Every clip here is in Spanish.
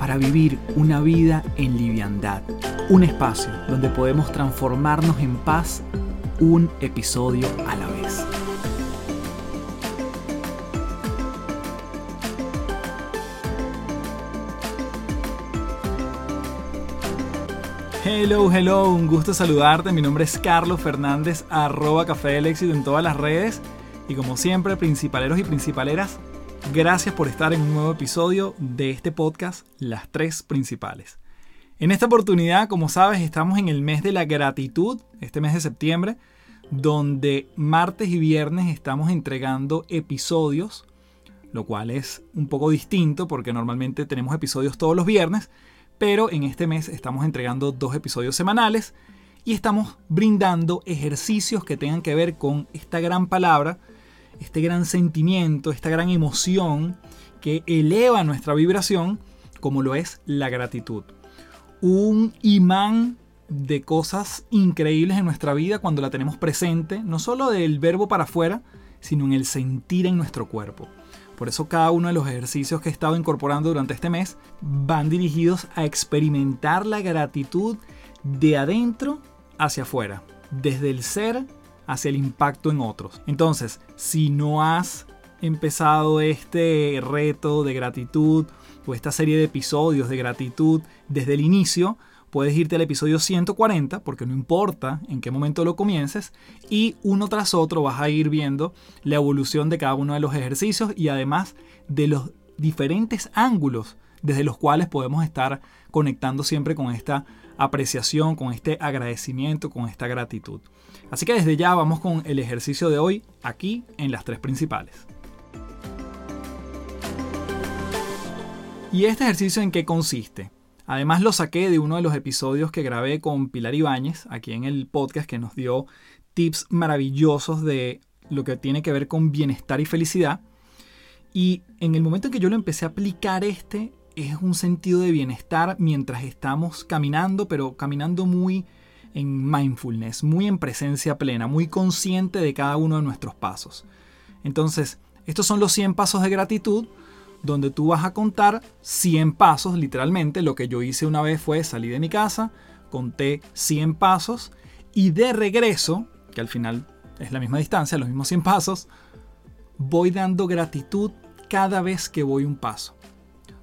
para vivir una vida en liviandad. Un espacio donde podemos transformarnos en paz un episodio a la vez. Hello, hello, un gusto saludarte. Mi nombre es Carlos Fernández, arroba Café del Éxito en todas las redes. Y como siempre, principaleros y principaleras, Gracias por estar en un nuevo episodio de este podcast, Las Tres Principales. En esta oportunidad, como sabes, estamos en el mes de la gratitud, este mes de septiembre, donde martes y viernes estamos entregando episodios, lo cual es un poco distinto porque normalmente tenemos episodios todos los viernes, pero en este mes estamos entregando dos episodios semanales y estamos brindando ejercicios que tengan que ver con esta gran palabra este gran sentimiento, esta gran emoción que eleva nuestra vibración, como lo es la gratitud. Un imán de cosas increíbles en nuestra vida cuando la tenemos presente, no solo del verbo para afuera, sino en el sentir en nuestro cuerpo. Por eso cada uno de los ejercicios que he estado incorporando durante este mes van dirigidos a experimentar la gratitud de adentro hacia afuera, desde el ser hacia el impacto en otros. Entonces, si no has empezado este reto de gratitud o esta serie de episodios de gratitud desde el inicio, puedes irte al episodio 140, porque no importa en qué momento lo comiences, y uno tras otro vas a ir viendo la evolución de cada uno de los ejercicios y además de los diferentes ángulos desde los cuales podemos estar conectando siempre con esta apreciación, con este agradecimiento, con esta gratitud. Así que desde ya vamos con el ejercicio de hoy aquí en las tres principales. ¿Y este ejercicio en qué consiste? Además lo saqué de uno de los episodios que grabé con Pilar Ibáñez, aquí en el podcast que nos dio tips maravillosos de lo que tiene que ver con bienestar y felicidad. Y en el momento en que yo lo empecé a aplicar este, es un sentido de bienestar mientras estamos caminando, pero caminando muy en mindfulness, muy en presencia plena, muy consciente de cada uno de nuestros pasos. Entonces, estos son los 100 pasos de gratitud, donde tú vas a contar 100 pasos, literalmente. Lo que yo hice una vez fue salir de mi casa, conté 100 pasos y de regreso, que al final es la misma distancia, los mismos 100 pasos, voy dando gratitud cada vez que voy un paso.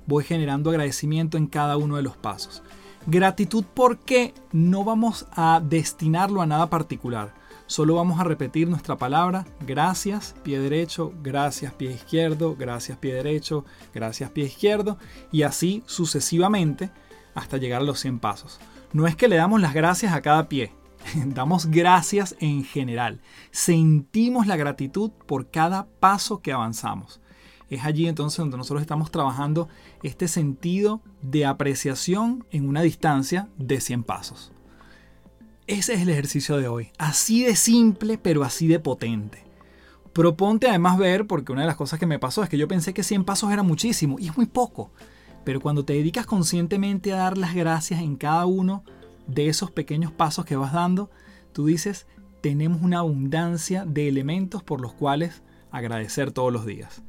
Voy generando agradecimiento en cada uno de los pasos. Gratitud porque no vamos a destinarlo a nada particular. Solo vamos a repetir nuestra palabra, gracias, pie derecho, gracias, pie izquierdo, gracias, pie derecho, gracias, pie izquierdo, y así sucesivamente hasta llegar a los 100 pasos. No es que le damos las gracias a cada pie, damos gracias en general. Sentimos la gratitud por cada paso que avanzamos. Es allí entonces donde nosotros estamos trabajando este sentido de apreciación en una distancia de 100 pasos. Ese es el ejercicio de hoy. Así de simple, pero así de potente. Proponte además ver, porque una de las cosas que me pasó es que yo pensé que 100 pasos era muchísimo y es muy poco. Pero cuando te dedicas conscientemente a dar las gracias en cada uno de esos pequeños pasos que vas dando, tú dices, tenemos una abundancia de elementos por los cuales agradecer todos los días.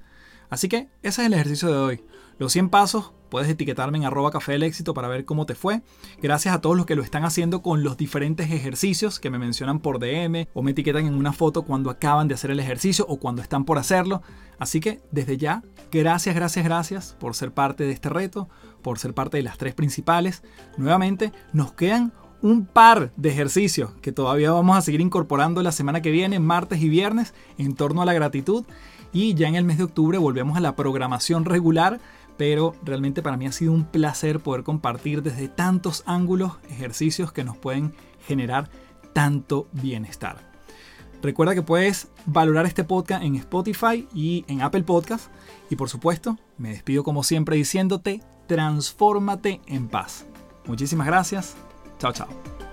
Así que ese es el ejercicio de hoy. Los 100 pasos, puedes etiquetarme en arroba café éxito para ver cómo te fue. Gracias a todos los que lo están haciendo con los diferentes ejercicios que me mencionan por DM o me etiquetan en una foto cuando acaban de hacer el ejercicio o cuando están por hacerlo. Así que desde ya, gracias, gracias, gracias por ser parte de este reto, por ser parte de las tres principales. Nuevamente, nos quedan un par de ejercicios que todavía vamos a seguir incorporando la semana que viene, martes y viernes, en torno a la gratitud. Y ya en el mes de octubre volvemos a la programación regular, pero realmente para mí ha sido un placer poder compartir desde tantos ángulos ejercicios que nos pueden generar tanto bienestar. Recuerda que puedes valorar este podcast en Spotify y en Apple Podcast. Y por supuesto, me despido como siempre diciéndote, transfórmate en paz. Muchísimas gracias. Chao, chao.